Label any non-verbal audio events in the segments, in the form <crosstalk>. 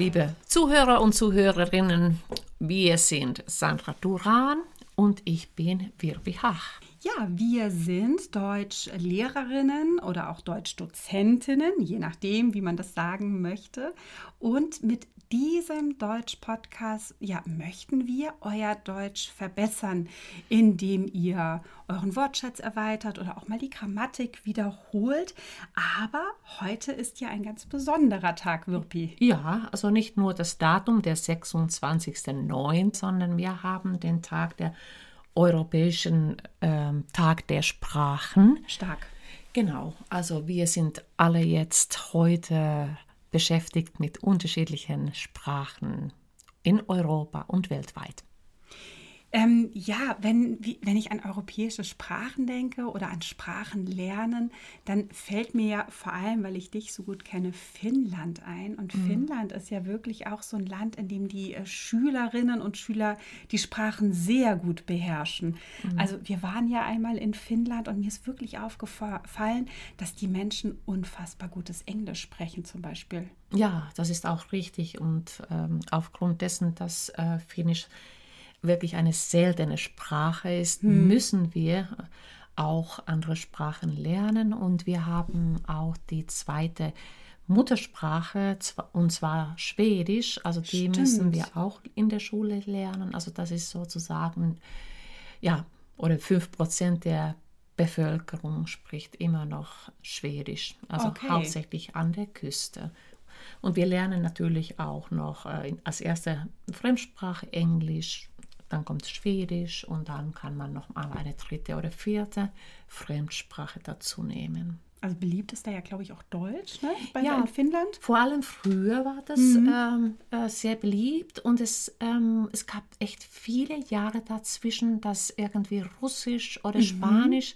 Liebe Zuhörer und Zuhörerinnen, wir sind Sandra Duran und ich bin Wirbi Hach. Ja, wir sind Deutschlehrerinnen oder auch Deutschdozentinnen, je nachdem, wie man das sagen möchte. Und mit diesem Deutsch-Podcast ja, möchten wir euer Deutsch verbessern, indem ihr euren Wortschatz erweitert oder auch mal die Grammatik wiederholt. Aber heute ist ja ein ganz besonderer Tag, Wirpi. Ja, also nicht nur das Datum der 26.09., sondern wir haben den Tag der Europäischen ähm, Tag der Sprachen. Stark. Genau, also wir sind alle jetzt heute beschäftigt mit unterschiedlichen Sprachen in Europa und weltweit. Ähm, ja, wenn, wie, wenn ich an europäische Sprachen denke oder an Sprachen lernen, dann fällt mir ja vor allem, weil ich dich so gut kenne, Finnland ein. Und mhm. Finnland ist ja wirklich auch so ein Land, in dem die äh, Schülerinnen und Schüler die Sprachen sehr gut beherrschen. Mhm. Also wir waren ja einmal in Finnland und mir ist wirklich aufgefallen, dass die Menschen unfassbar gutes Englisch sprechen zum Beispiel. Ja, das ist auch richtig. Und ähm, aufgrund dessen, dass äh, Finnisch wirklich eine seltene Sprache ist, hm. müssen wir auch andere Sprachen lernen. Und wir haben auch die zweite Muttersprache, und zwar Schwedisch. Also die Stimmt. müssen wir auch in der Schule lernen. Also das ist sozusagen, ja, oder 5% der Bevölkerung spricht immer noch Schwedisch, also okay. hauptsächlich an der Küste. Und wir lernen natürlich auch noch äh, als erste Fremdsprache Englisch, dann kommt Schwedisch und dann kann man noch mal eine dritte oder vierte Fremdsprache dazu nehmen. Also beliebt ist da ja, glaube ich, auch Deutsch, ne? Bei, ja, in Finnland. Vor allem früher war das mhm. ähm, äh, sehr beliebt und es, ähm, es gab echt viele Jahre dazwischen, dass irgendwie Russisch oder mhm. Spanisch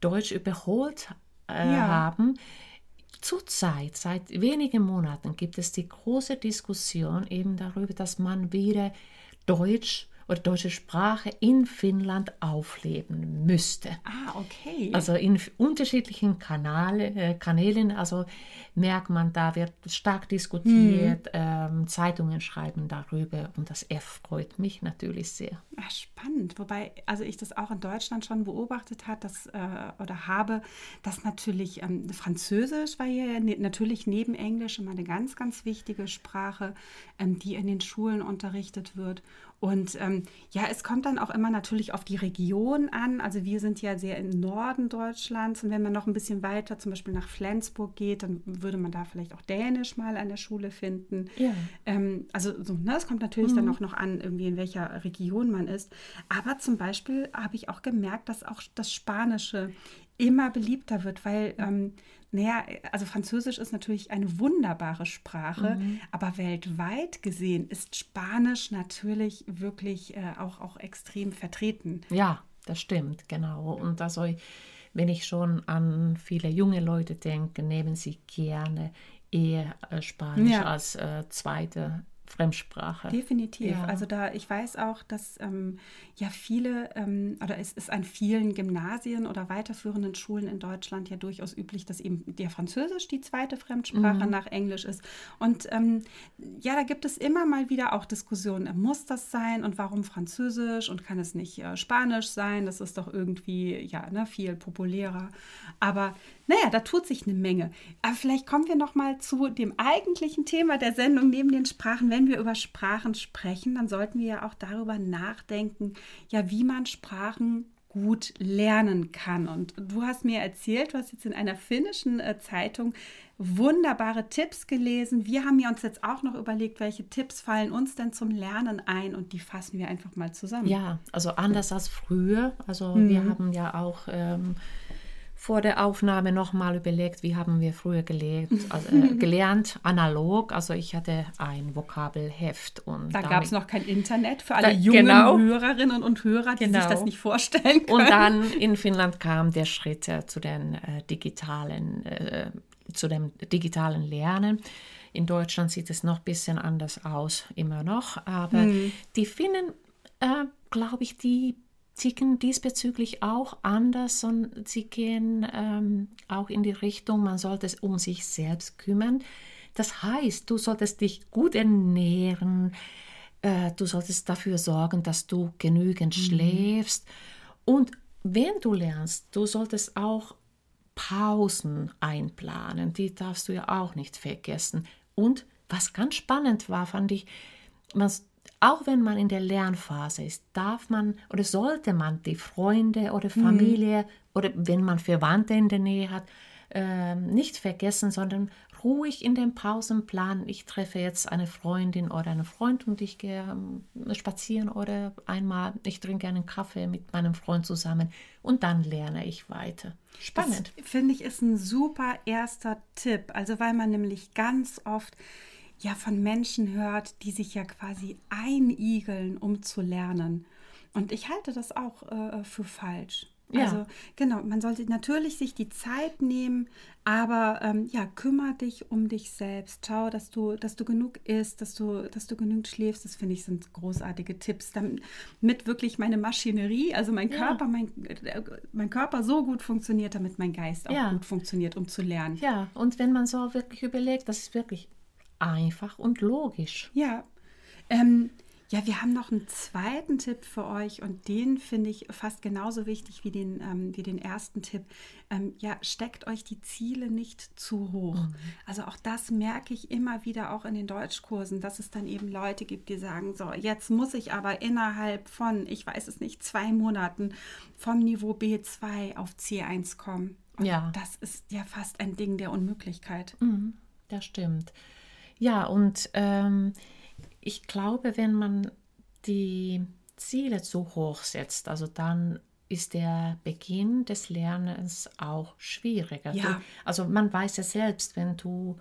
Deutsch überholt äh, ja. haben. Zurzeit, seit wenigen Monaten, gibt es die große Diskussion eben darüber, dass man wieder Deutsch oder deutsche Sprache in Finnland aufleben müsste. Ah, okay. Also in unterschiedlichen Kanäle, äh, Kanälen, also merkt man, da wird stark diskutiert, hm. ähm, Zeitungen schreiben darüber und das erfreut mich natürlich sehr. Ach, spannend. Wobei, also ich das auch in Deutschland schon beobachtet hat, dass, äh, oder habe, dass natürlich ähm, Französisch war ja ne, natürlich neben Englisch immer eine ganz, ganz wichtige Sprache, ähm, die in den Schulen unterrichtet wird. Und ähm, ja, es kommt dann auch immer natürlich auf die Region an. Also wir sind ja sehr im Norden Deutschlands und wenn man noch ein bisschen weiter zum Beispiel nach Flensburg geht, dann würde man da vielleicht auch Dänisch mal an der Schule finden. Ja. Ähm, also so, ne, es kommt natürlich mhm. dann auch noch an, irgendwie in welcher Region man ist. Aber zum Beispiel habe ich auch gemerkt, dass auch das Spanische immer beliebter wird, weil ähm, naja, also Französisch ist natürlich eine wunderbare Sprache, mhm. aber weltweit gesehen ist Spanisch natürlich wirklich äh, auch, auch extrem vertreten. Ja, das stimmt, genau. Und also, wenn ich schon an viele junge Leute denke, nehmen sie gerne eher äh, Spanisch ja. als äh, zweite Fremdsprache. Definitiv. Ja. Also da, ich weiß auch, dass ähm, ja viele, ähm, oder es ist an vielen Gymnasien oder weiterführenden Schulen in Deutschland ja durchaus üblich, dass eben der Französisch die zweite Fremdsprache mhm. nach Englisch ist. Und ähm, ja, da gibt es immer mal wieder auch Diskussionen, muss das sein und warum Französisch und kann es nicht äh, Spanisch sein? Das ist doch irgendwie ja ne, viel populärer. Aber naja, da tut sich eine Menge. Aber vielleicht kommen wir noch mal zu dem eigentlichen Thema der Sendung neben den Sprachen. Wenn wir über Sprachen sprechen, dann sollten wir ja auch darüber nachdenken, ja, wie man Sprachen gut lernen kann. Und du hast mir erzählt, du hast jetzt in einer finnischen äh, Zeitung wunderbare Tipps gelesen. Wir haben ja uns jetzt auch noch überlegt, welche Tipps fallen uns denn zum Lernen ein und die fassen wir einfach mal zusammen. Ja, also anders als früher. Also mhm. wir haben ja auch ähm, vor der Aufnahme nochmal überlegt, wie haben wir früher gelebt, <laughs> also, äh, gelernt, analog. Also ich hatte ein Vokabelheft. Und da gab es noch kein Internet für alle da, jungen genau, Hörerinnen und Hörer, die genau. sich das nicht vorstellen können. Und dann in Finnland kam der Schritt äh, zu, den, äh, digitalen, äh, zu dem digitalen Lernen. In Deutschland sieht es noch ein bisschen anders aus, immer noch. Aber hm. die Finnen, äh, glaube ich, die ticken diesbezüglich auch anders und sie gehen ähm, auch in die Richtung, man sollte es um sich selbst kümmern. Das heißt, du solltest dich gut ernähren, äh, du solltest dafür sorgen, dass du genügend mhm. schläfst. Und wenn du lernst, du solltest auch Pausen einplanen, die darfst du ja auch nicht vergessen. Und was ganz spannend war, fand ich, man, auch wenn man in der Lernphase ist, darf man oder sollte man die Freunde oder mhm. Familie mhm. oder wenn man Verwandte in der Nähe hat, äh, nicht vergessen, sondern ruhig in den Pausen planen. Ich treffe jetzt eine Freundin oder einen Freund und ich gehe ähm, spazieren oder einmal, ich trinke einen Kaffee mit meinem Freund zusammen und dann lerne ich weiter. Spannend. Finde ich ist ein super erster Tipp. Also weil man nämlich ganz oft ja von Menschen hört, die sich ja quasi einigeln, um zu lernen. Und ich halte das auch äh, für falsch. Ja. Also genau, man sollte natürlich sich die Zeit nehmen, aber ähm, ja, kümmere dich um dich selbst. Schau, dass du, dass du genug isst, dass du, dass du genug schläfst. Das finde ich sind großartige Tipps, damit wirklich meine Maschinerie, also mein Körper, ja. mein, äh, mein Körper so gut funktioniert, damit mein Geist auch ja. gut funktioniert, um zu lernen. Ja, und wenn man so wirklich überlegt, das ist wirklich einfach und logisch. Ja. Ähm, ja, wir haben noch einen zweiten Tipp für euch und den finde ich fast genauso wichtig wie den, ähm, wie den ersten Tipp. Ähm, ja, steckt euch die Ziele nicht zu hoch. Mhm. Also auch das merke ich immer wieder auch in den Deutschkursen, dass es dann eben Leute gibt, die sagen, so, jetzt muss ich aber innerhalb von, ich weiß es nicht, zwei Monaten vom Niveau B2 auf C1 kommen. Und ja. das ist ja fast ein Ding der Unmöglichkeit. Mhm, das stimmt. Ja, und ähm, ich glaube, wenn man die Ziele zu hoch setzt, also dann ist der Beginn des Lernens auch schwieriger. Ja. also man weiß ja selbst, wenn du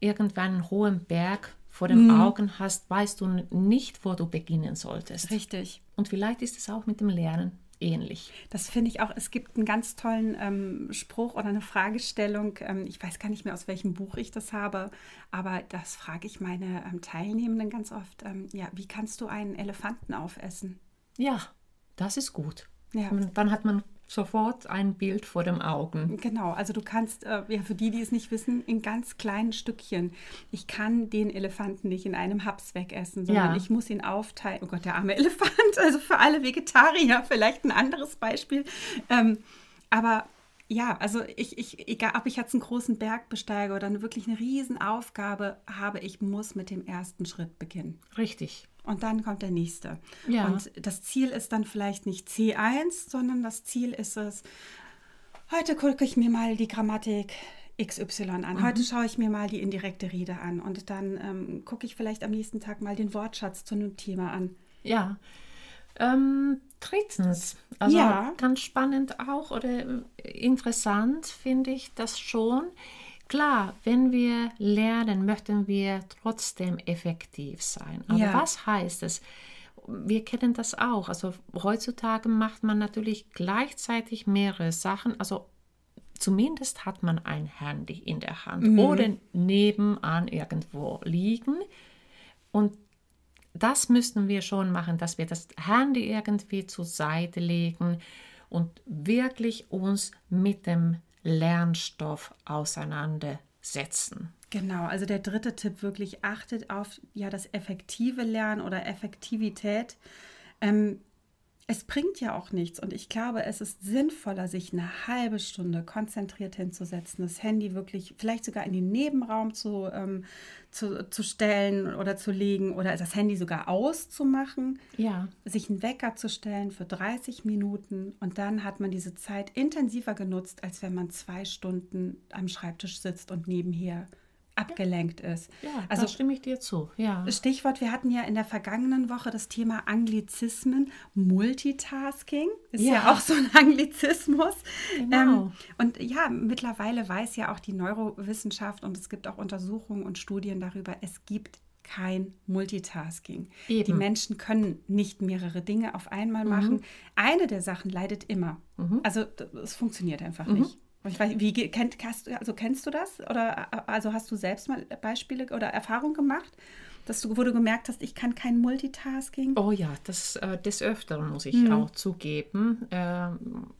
irgendwann einen hohen Berg vor den mhm. Augen hast, weißt du nicht, wo du beginnen solltest. Richtig. Und vielleicht ist es auch mit dem Lernen ähnlich. Das finde ich auch. Es gibt einen ganz tollen ähm, Spruch oder eine Fragestellung. Ähm, ich weiß gar nicht mehr, aus welchem Buch ich das habe, aber das frage ich meine ähm, Teilnehmenden ganz oft. Ähm, ja, wie kannst du einen Elefanten aufessen? Ja, das ist gut. Ja. Und dann hat man sofort ein Bild vor dem Augen. Genau, also du kannst, äh, ja, für die, die es nicht wissen, in ganz kleinen Stückchen. Ich kann den Elefanten nicht in einem Haps wegessen, sondern ja. ich muss ihn aufteilen. Oh Gott, der arme <laughs> Elefant, also für alle Vegetarier vielleicht ein anderes Beispiel. Ähm, aber ja, also ich, ich, egal ob ich jetzt einen großen Berg besteige oder eine, wirklich eine Riesenaufgabe habe, ich muss mit dem ersten Schritt beginnen. Richtig und dann kommt der nächste. Ja. Und das Ziel ist dann vielleicht nicht C1, sondern das Ziel ist es, heute gucke ich mir mal die Grammatik XY an. Mhm. Heute schaue ich mir mal die indirekte Rede an und dann ähm, gucke ich vielleicht am nächsten Tag mal den Wortschatz zu einem Thema an. Ja. Ähm, drittens, also ja. ganz spannend auch oder interessant finde ich das schon Klar, wenn wir lernen, möchten wir trotzdem effektiv sein. Aber ja. was heißt es? Wir kennen das auch. Also heutzutage macht man natürlich gleichzeitig mehrere Sachen. Also zumindest hat man ein Handy in der Hand mhm. oder nebenan irgendwo liegen. Und das müssten wir schon machen, dass wir das Handy irgendwie zur Seite legen und wirklich uns mit dem Lernstoff auseinandersetzen. Genau, also der dritte Tipp wirklich achtet auf ja das effektive Lernen oder Effektivität. Ähm, es bringt ja auch nichts und ich glaube, es ist sinnvoller, sich eine halbe Stunde konzentriert hinzusetzen, das Handy wirklich vielleicht sogar in den Nebenraum zu, ähm, zu, zu stellen oder zu legen oder das Handy sogar auszumachen, ja. sich einen Wecker zu stellen für 30 Minuten und dann hat man diese Zeit intensiver genutzt, als wenn man zwei Stunden am Schreibtisch sitzt und nebenher abgelenkt ist. Ja, also, da stimme ich dir zu. Ja. Stichwort, wir hatten ja in der vergangenen Woche das Thema Anglizismen, Multitasking. Ist ja, ja auch so ein Anglizismus. Genau. Ähm, und ja, mittlerweile weiß ja auch die Neurowissenschaft und es gibt auch Untersuchungen und Studien darüber, es gibt kein Multitasking. Eben. Die Menschen können nicht mehrere Dinge auf einmal mhm. machen. Eine der Sachen leidet immer. Mhm. Also es funktioniert einfach mhm. nicht. Ich weiß, wie kennt, hast, also kennst du das? Oder also hast du selbst mal Beispiele oder Erfahrungen gemacht, dass du, wo du gemerkt hast, ich kann kein Multitasking? Oh ja, das äh, des Öfteren muss ich mhm. auch zugeben. Äh,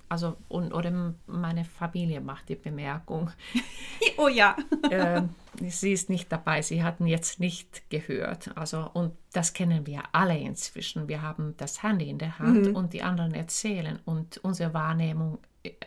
also und oder meine Familie macht die Bemerkung. <laughs> oh ja. <laughs> äh, sie ist nicht dabei. Sie hatten jetzt nicht gehört. Also und das kennen wir alle inzwischen. Wir haben das Handy in der Hand mhm. und die anderen erzählen und unsere Wahrnehmung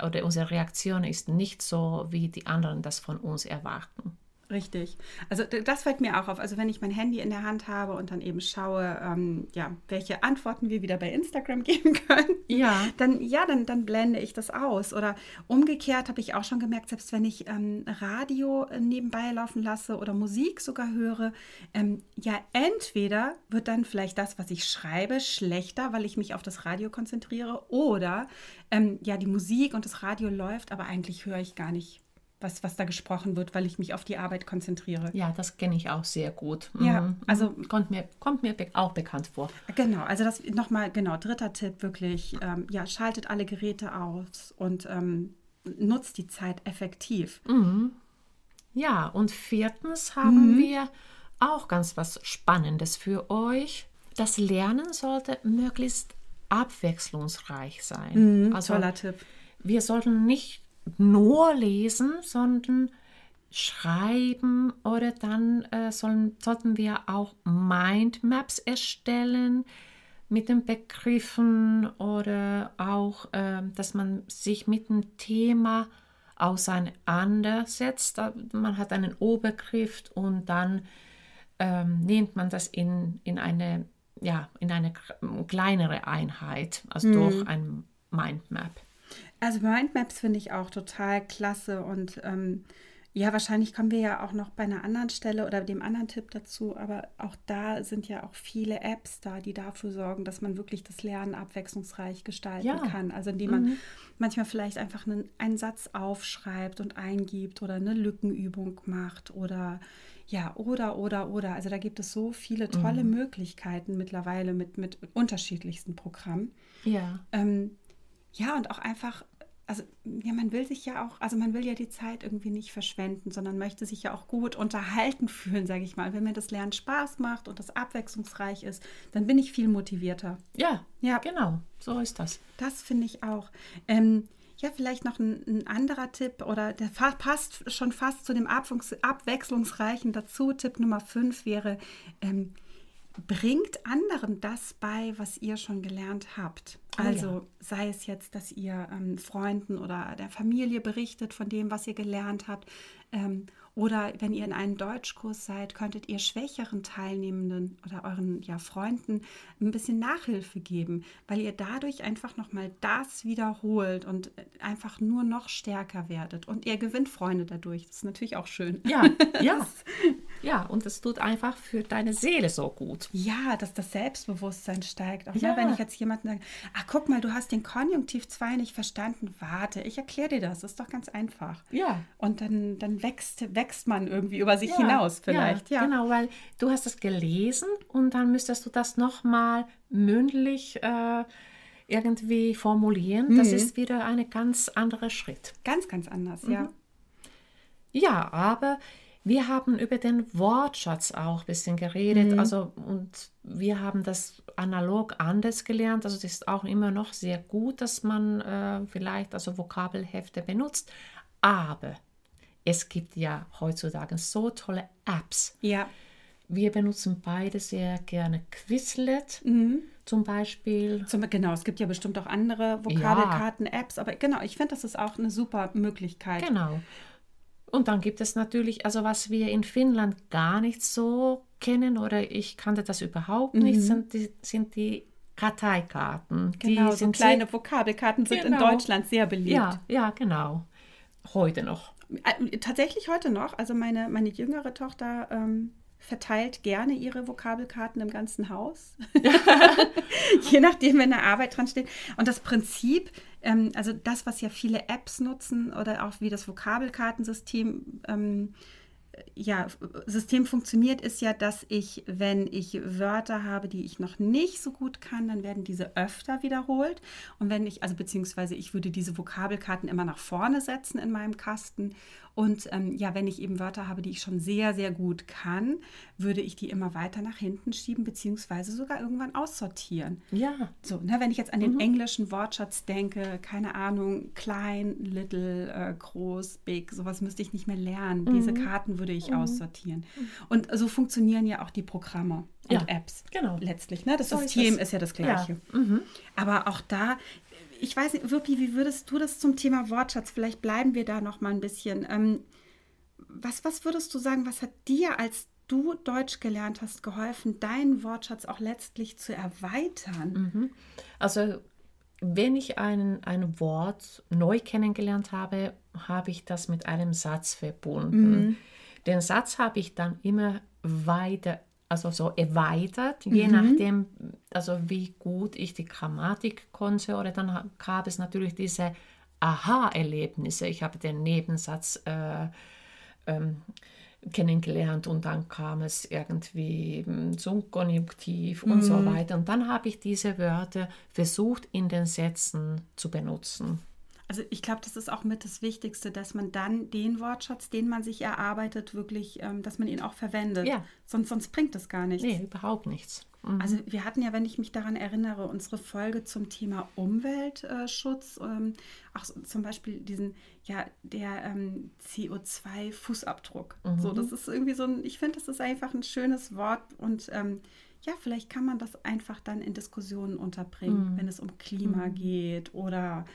oder unsere Reaktion ist nicht so, wie die anderen das von uns erwarten. Richtig. Also das fällt mir auch auf. Also wenn ich mein Handy in der Hand habe und dann eben schaue, ähm, ja, welche Antworten wir wieder bei Instagram <laughs> geben können, ja. dann ja, dann, dann blende ich das aus. Oder umgekehrt habe ich auch schon gemerkt, selbst wenn ich ähm, Radio nebenbei laufen lasse oder Musik sogar höre, ähm, ja, entweder wird dann vielleicht das, was ich schreibe, schlechter, weil ich mich auf das Radio konzentriere, oder ähm, ja, die Musik und das Radio läuft, aber eigentlich höre ich gar nicht was, was da gesprochen wird, weil ich mich auf die Arbeit konzentriere. Ja, das kenne ich auch sehr gut. Ja, mhm. also kommt mir, kommt mir auch bekannt vor. Genau, also das nochmal, genau, dritter Tipp wirklich, ähm, ja, schaltet alle Geräte aus und ähm, nutzt die Zeit effektiv. Mhm. Ja, und viertens haben mhm. wir auch ganz was Spannendes für euch. Das Lernen sollte möglichst abwechslungsreich sein. Mhm, also, toller Tipp. Wir sollten nicht nur lesen, sondern schreiben oder dann äh, sollen, sollten wir auch Mindmaps erstellen mit den Begriffen oder auch, äh, dass man sich mit dem Thema auseinandersetzt. Man hat einen Obergriff und dann ähm, nimmt man das in, in, eine, ja, in eine kleinere Einheit, also mhm. durch ein Mindmap. Also Mindmaps finde ich auch total klasse und ähm, ja, wahrscheinlich kommen wir ja auch noch bei einer anderen Stelle oder dem anderen Tipp dazu, aber auch da sind ja auch viele Apps da, die dafür sorgen, dass man wirklich das Lernen abwechslungsreich gestalten ja. kann. Also indem man mhm. manchmal vielleicht einfach einen, einen Satz aufschreibt und eingibt oder eine Lückenübung macht oder ja, oder, oder, oder. Also da gibt es so viele tolle mhm. Möglichkeiten mittlerweile mit, mit unterschiedlichsten Programmen. Ja. Ähm, ja, und auch einfach also ja, man will sich ja auch, also man will ja die Zeit irgendwie nicht verschwenden, sondern möchte sich ja auch gut unterhalten <laughs> fühlen, sage ich mal. Wenn mir das Lernen Spaß macht und das abwechslungsreich ist, dann bin ich viel motivierter. Ja, ja, genau, so ist das. Das finde ich auch. Ähm, ja, vielleicht noch ein, ein, anderer Tipp oder der passt schon fast zu dem abwechslungsreichen dazu. Tipp Nummer 5 wäre, ähm, bringt anderen das bei, was ihr schon gelernt habt. Oh, also ja. sei es jetzt, dass ihr ähm, Freunden oder der Familie berichtet von dem, was ihr gelernt habt. Ähm, oder wenn ihr in einem Deutschkurs seid, könntet ihr schwächeren Teilnehmenden oder euren ja, Freunden ein bisschen Nachhilfe geben, weil ihr dadurch einfach nochmal das wiederholt und einfach nur noch stärker werdet. Und ihr gewinnt Freunde dadurch. Das ist natürlich auch schön. Ja, <laughs> ja. Ja, und es tut einfach für deine Seele so gut. Ja, dass das Selbstbewusstsein steigt. Auch ja. Ne, wenn ich jetzt jemanden sage, ach guck mal, du hast den Konjunktiv 2 nicht verstanden. Warte, ich erkläre dir das. Das ist doch ganz einfach. Ja. Und dann, dann wächst, wächst man irgendwie über sich ja, hinaus vielleicht. Ja, ja, genau, weil du hast es gelesen und dann müsstest du das nochmal mündlich äh, irgendwie formulieren. Mhm. Das ist wieder ein ganz anderer Schritt. Ganz, ganz anders, mhm. ja. Ja, aber wir haben über den Wortschatz auch ein bisschen geredet. Mhm. Also, und wir haben das analog anders gelernt. Also, es ist auch immer noch sehr gut, dass man äh, vielleicht also Vokabelhefte benutzt. Aber es gibt ja heutzutage so tolle Apps. Ja. Wir benutzen beide sehr gerne Quizlet mhm. zum Beispiel. Zum, genau, es gibt ja bestimmt auch andere Vokabelkarten-Apps, aber genau, ich finde, das ist auch eine super Möglichkeit. Genau. Und dann gibt es natürlich, also was wir in Finnland gar nicht so kennen oder ich kannte das überhaupt nicht, mhm. sind die, sind die Karteikarten. Genau, die so kleine Vokabelkarten sind genau. in Deutschland sehr beliebt. Ja, ja, genau. Heute noch. Äh, tatsächlich heute noch. Also meine, meine jüngere Tochter ähm, verteilt gerne ihre Vokabelkarten im ganzen Haus. <laughs> <laughs> Je nachdem, wenn eine Arbeit dran steht. Und das Prinzip, ähm, also das, was ja viele Apps nutzen oder auch wie das Vokabelkartensystem ähm, ja, System funktioniert, ist ja, dass ich, wenn ich Wörter habe, die ich noch nicht so gut kann, dann werden diese öfter wiederholt. Und wenn ich, also beziehungsweise ich würde diese Vokabelkarten immer nach vorne setzen in meinem Kasten. Und ähm, ja, wenn ich eben Wörter habe, die ich schon sehr, sehr gut kann, würde ich die immer weiter nach hinten schieben, beziehungsweise sogar irgendwann aussortieren. Ja. So, ne, wenn ich jetzt an den mhm. englischen Wortschatz denke, keine Ahnung, klein, little, äh, groß, big, sowas müsste ich nicht mehr lernen. Mhm. Diese Karten würde ich mhm. aussortieren. Und so funktionieren ja auch die Programme und ja, Apps. Genau. Letztlich. Ne? Das so System ist, ist, ja das gleiche. Ja. Mhm. Aber auch da, ich weiß nicht, Wirpi, wie würdest du das zum Thema Wortschatz? Vielleicht bleiben wir da noch mal ein bisschen. Ähm, was, was würdest du sagen, was hat dir, als du Deutsch gelernt hast, geholfen, deinen Wortschatz auch letztlich zu erweitern? Mhm. Also, wenn ich ein, ein Wort neu kennengelernt habe, habe ich das mit einem Satz verbunden. Mhm. Den Satz habe ich dann immer weiter also so erweitert, je mhm. nachdem, also wie gut ich die Grammatik konnte. Oder dann gab es natürlich diese Aha-Erlebnisse. Ich habe den Nebensatz äh, ähm, kennengelernt und dann kam es irgendwie hm, zum Konjunktiv und so mhm. weiter. Und dann habe ich diese Wörter versucht in den Sätzen zu benutzen. Also ich glaube, das ist auch mit das Wichtigste, dass man dann den Wortschatz, den man sich erarbeitet, wirklich, ähm, dass man ihn auch verwendet. Ja. Sonst, sonst bringt das gar nichts. Nee, überhaupt nichts. Mhm. Also wir hatten ja, wenn ich mich daran erinnere, unsere Folge zum Thema Umweltschutz, ähm, auch zum Beispiel diesen, ja, der ähm, CO2-Fußabdruck. Mhm. So, das ist irgendwie so ein, ich finde, das ist einfach ein schönes Wort und ähm, ja, vielleicht kann man das einfach dann in Diskussionen unterbringen, mhm. wenn es um Klima mhm. geht oder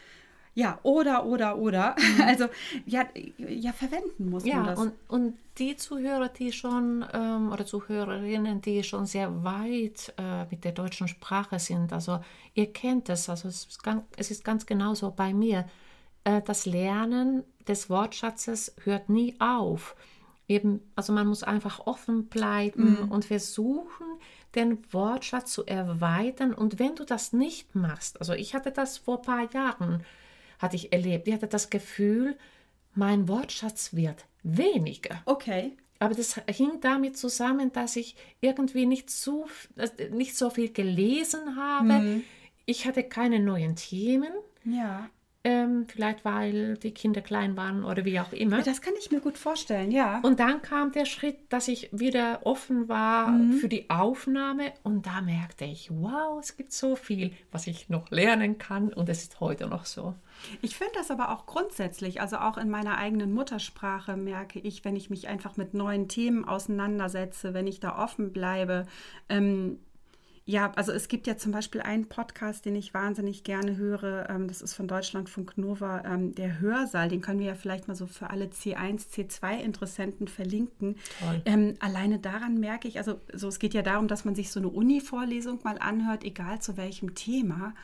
ja, oder, oder, oder. Mhm. <laughs> Also, ja, ja, verwenden muss ja, man das. Und, und die Zuhörer, die schon, ähm, oder Zuhörerinnen, die schon sehr weit äh, mit der deutschen Sprache sind, also ihr kennt es, also es ist ganz, es ist ganz genauso bei mir. Äh, das Lernen des Wortschatzes hört nie auf. Eben, also man muss einfach offen bleiben mhm. und versuchen, den Wortschatz zu erweitern. Und wenn du das nicht machst, also ich hatte das vor ein paar Jahren, hatte ich erlebt. Ich hatte das Gefühl, mein Wortschatz wird weniger. Okay. Aber das hing damit zusammen, dass ich irgendwie nicht so, nicht so viel gelesen habe. Mhm. Ich hatte keine neuen Themen. Ja. Ähm, vielleicht weil die Kinder klein waren oder wie auch immer. Das kann ich mir gut vorstellen, ja. Und dann kam der Schritt, dass ich wieder offen war mhm. für die Aufnahme und da merkte ich, wow, es gibt so viel, was ich noch lernen kann und es ist heute noch so. Ich finde das aber auch grundsätzlich, also auch in meiner eigenen Muttersprache merke ich, wenn ich mich einfach mit neuen Themen auseinandersetze, wenn ich da offen bleibe, ähm, ja, also es gibt ja zum Beispiel einen Podcast, den ich wahnsinnig gerne höre. Ähm, das ist von Deutschlandfunk Nova, ähm, der Hörsaal. Den können wir ja vielleicht mal so für alle C1, C2-Interessenten verlinken. Ähm, alleine daran merke ich, also so, es geht ja darum, dass man sich so eine Uni-Vorlesung mal anhört, egal zu welchem Thema.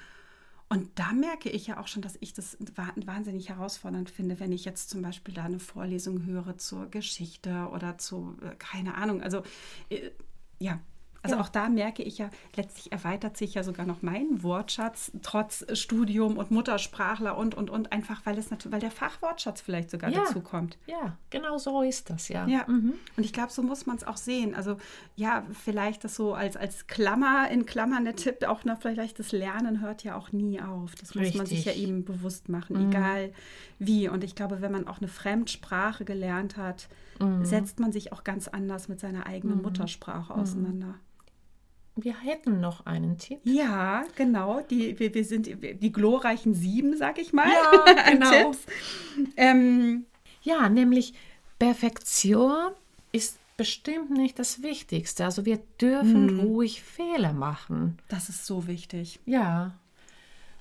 Und da merke ich ja auch schon, dass ich das wahnsinnig herausfordernd finde, wenn ich jetzt zum Beispiel da eine Vorlesung höre zur Geschichte oder zu, äh, keine Ahnung, also äh, ja, also ja. auch da merke ich ja, letztlich erweitert sich ja sogar noch mein Wortschatz trotz Studium und Muttersprachler und und und einfach, weil es natürlich, weil der Fachwortschatz vielleicht sogar ja. dazu kommt. Ja, genau so ist das, ja. Ja. Mhm. Und ich glaube, so muss man es auch sehen. Also ja, vielleicht das so als, als Klammer, in Klammern der Tipp, auch noch vielleicht das Lernen hört ja auch nie auf. Das Richtig. muss man sich ja eben bewusst machen, mhm. egal wie. Und ich glaube, wenn man auch eine Fremdsprache gelernt hat, mhm. setzt man sich auch ganz anders mit seiner eigenen mhm. Muttersprache auseinander. Wir hätten noch einen Tipp. Ja, genau. Die, wir, wir sind die glorreichen sieben, sag ich mal. Ja, <laughs> genau. Ähm, ja, nämlich Perfektion ist bestimmt nicht das Wichtigste. Also wir dürfen hm. ruhig Fehler machen. Das ist so wichtig. Ja.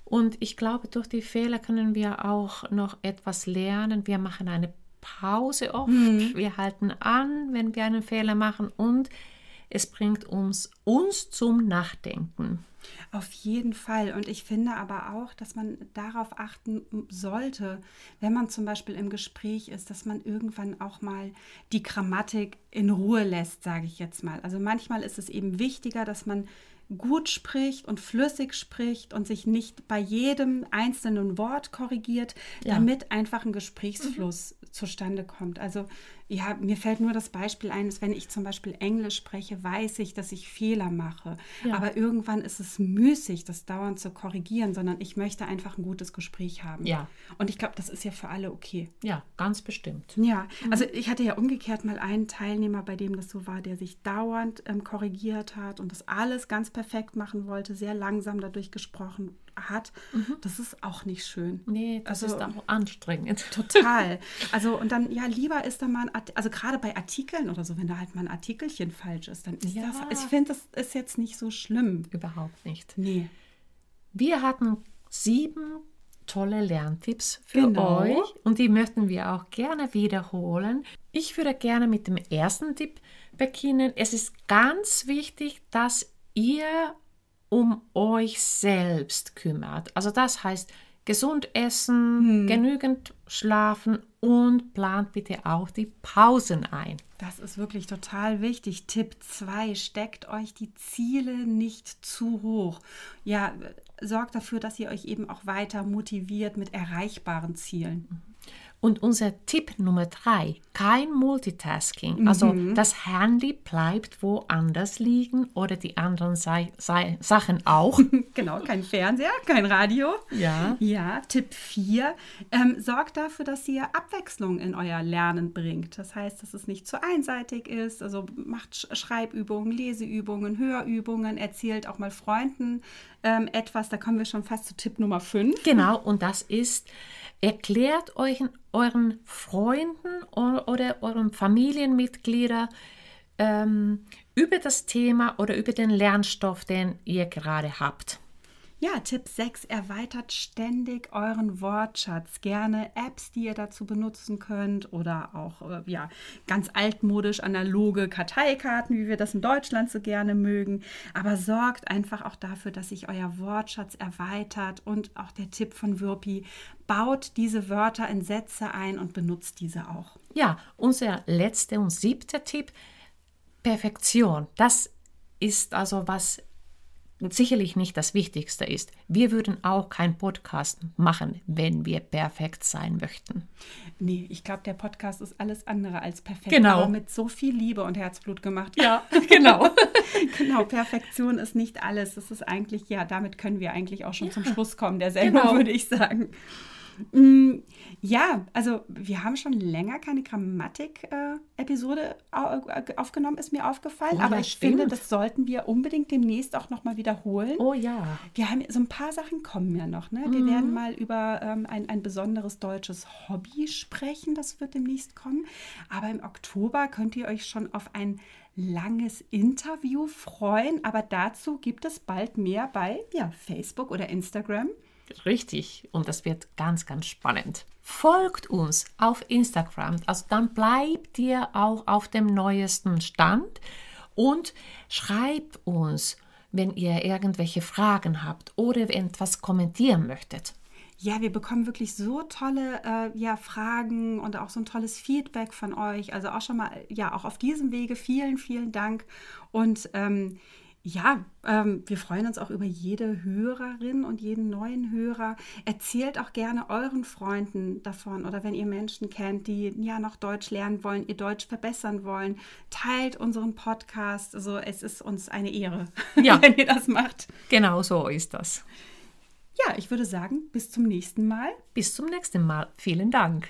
Und ich glaube, durch die Fehler können wir auch noch etwas lernen. Wir machen eine Pause oft. Hm. Wir halten an, wenn wir einen Fehler machen und es bringt uns, uns zum Nachdenken. Auf jeden Fall. Und ich finde aber auch, dass man darauf achten sollte, wenn man zum Beispiel im Gespräch ist, dass man irgendwann auch mal die Grammatik in Ruhe lässt, sage ich jetzt mal. Also manchmal ist es eben wichtiger, dass man gut spricht und flüssig spricht und sich nicht bei jedem einzelnen Wort korrigiert, ja. damit einfach ein Gesprächsfluss mhm. zustande kommt. Also ja, mir fällt nur das Beispiel ein, dass wenn ich zum Beispiel Englisch spreche, weiß ich, dass ich Fehler mache. Ja. Aber irgendwann ist es müßig, das dauernd zu korrigieren, sondern ich möchte einfach ein gutes Gespräch haben. Ja. Und ich glaube, das ist ja für alle okay. Ja, ganz bestimmt. Ja, mhm. also ich hatte ja umgekehrt mal einen Teilnehmer, bei dem das so war, der sich dauernd ähm, korrigiert hat und das alles ganz perfekt machen wollte, sehr langsam dadurch gesprochen hat, mhm. das ist auch nicht schön. Nee, das also, ist auch anstrengend. <laughs> Total. <laughs> Also und dann, ja, lieber ist da mal ein, also gerade bei Artikeln oder so, wenn da halt mal ein Artikelchen falsch ist, dann ist ja. das, ich finde, das ist jetzt nicht so schlimm. Überhaupt nicht. Nee. Wir hatten sieben tolle Lerntipps für genau. euch und die möchten wir auch gerne wiederholen. Ich würde gerne mit dem ersten Tipp beginnen. Es ist ganz wichtig, dass ihr um euch selbst kümmert. Also das heißt, gesund essen, hm. genügend schlafen und plant bitte auch die Pausen ein. Das ist wirklich total wichtig. Tipp 2, steckt euch die Ziele nicht zu hoch. Ja, sorgt dafür, dass ihr euch eben auch weiter motiviert mit erreichbaren Zielen. Mhm. Und unser Tipp Nummer drei, kein Multitasking. Also mhm. Also das Handy bleibt woanders liegen oder die anderen sei, sei, Sachen auch. <laughs> genau, kein Fernseher, kein Radio. Ja. Ja, Tipp 4, ähm, sorgt dafür, dass ihr Abwechslung in euer Lernen bringt. Das heißt, dass es nicht zu einseitig ist. Also macht Schreibübungen, Leseübungen, Hörübungen, erzählt auch mal Freunden ähm, etwas. Da kommen wir schon fast zu Tipp Nummer 5. Genau, und das ist, erklärt euch euren Freunden oder euren Familienmitgliedern ähm, über das Thema oder über den Lernstoff, den ihr gerade habt. Ja, Tipp 6, erweitert ständig euren Wortschatz. Gerne Apps, die ihr dazu benutzen könnt oder auch äh, ja, ganz altmodisch analoge Karteikarten, wie wir das in Deutschland so gerne mögen. Aber sorgt einfach auch dafür, dass sich euer Wortschatz erweitert und auch der Tipp von Wirpi, baut diese Wörter in Sätze ein und benutzt diese auch. Ja, unser letzter und siebter Tipp, Perfektion. Das ist also was sicherlich nicht das Wichtigste ist. Wir würden auch keinen Podcast machen, wenn wir perfekt sein möchten. Nee, ich glaube, der Podcast ist alles andere als perfekt. Genau. Aber mit so viel Liebe und Herzblut gemacht. Ja, <laughs> genau. <laughs> genau, Perfektion ist nicht alles. Das ist eigentlich, ja, damit können wir eigentlich auch schon ja. zum Schluss kommen, der Sendung, genau. würde ich sagen. Mm, ja, also wir haben schon länger keine Grammatik-Episode äh, aufgenommen, ist mir aufgefallen. Oh, aber ich stimmt. finde, das sollten wir unbedingt demnächst auch nochmal wiederholen. Oh ja. Wir haben so ein paar Sachen kommen ja noch. Ne? Wir mhm. werden mal über ähm, ein, ein besonderes deutsches Hobby sprechen. Das wird demnächst kommen. Aber im Oktober könnt ihr euch schon auf ein langes Interview freuen. Aber dazu gibt es bald mehr bei ja, Facebook oder Instagram. Richtig. Und das wird ganz, ganz spannend. Folgt uns auf Instagram. Also dann bleibt ihr auch auf dem neuesten Stand und schreibt uns, wenn ihr irgendwelche Fragen habt oder etwas kommentieren möchtet. Ja, wir bekommen wirklich so tolle äh, ja, Fragen und auch so ein tolles Feedback von euch. Also auch schon mal, ja, auch auf diesem Wege vielen, vielen Dank. Und ähm, ja, ähm, wir freuen uns auch über jede Hörerin und jeden neuen Hörer. Erzählt auch gerne euren Freunden davon oder wenn ihr Menschen kennt, die ja noch Deutsch lernen wollen, ihr Deutsch verbessern wollen, teilt unseren Podcast. Also es ist uns eine Ehre, <laughs> ja. wenn ihr das macht. Genau so ist das. Ja, ich würde sagen, bis zum nächsten Mal. Bis zum nächsten Mal. Vielen Dank.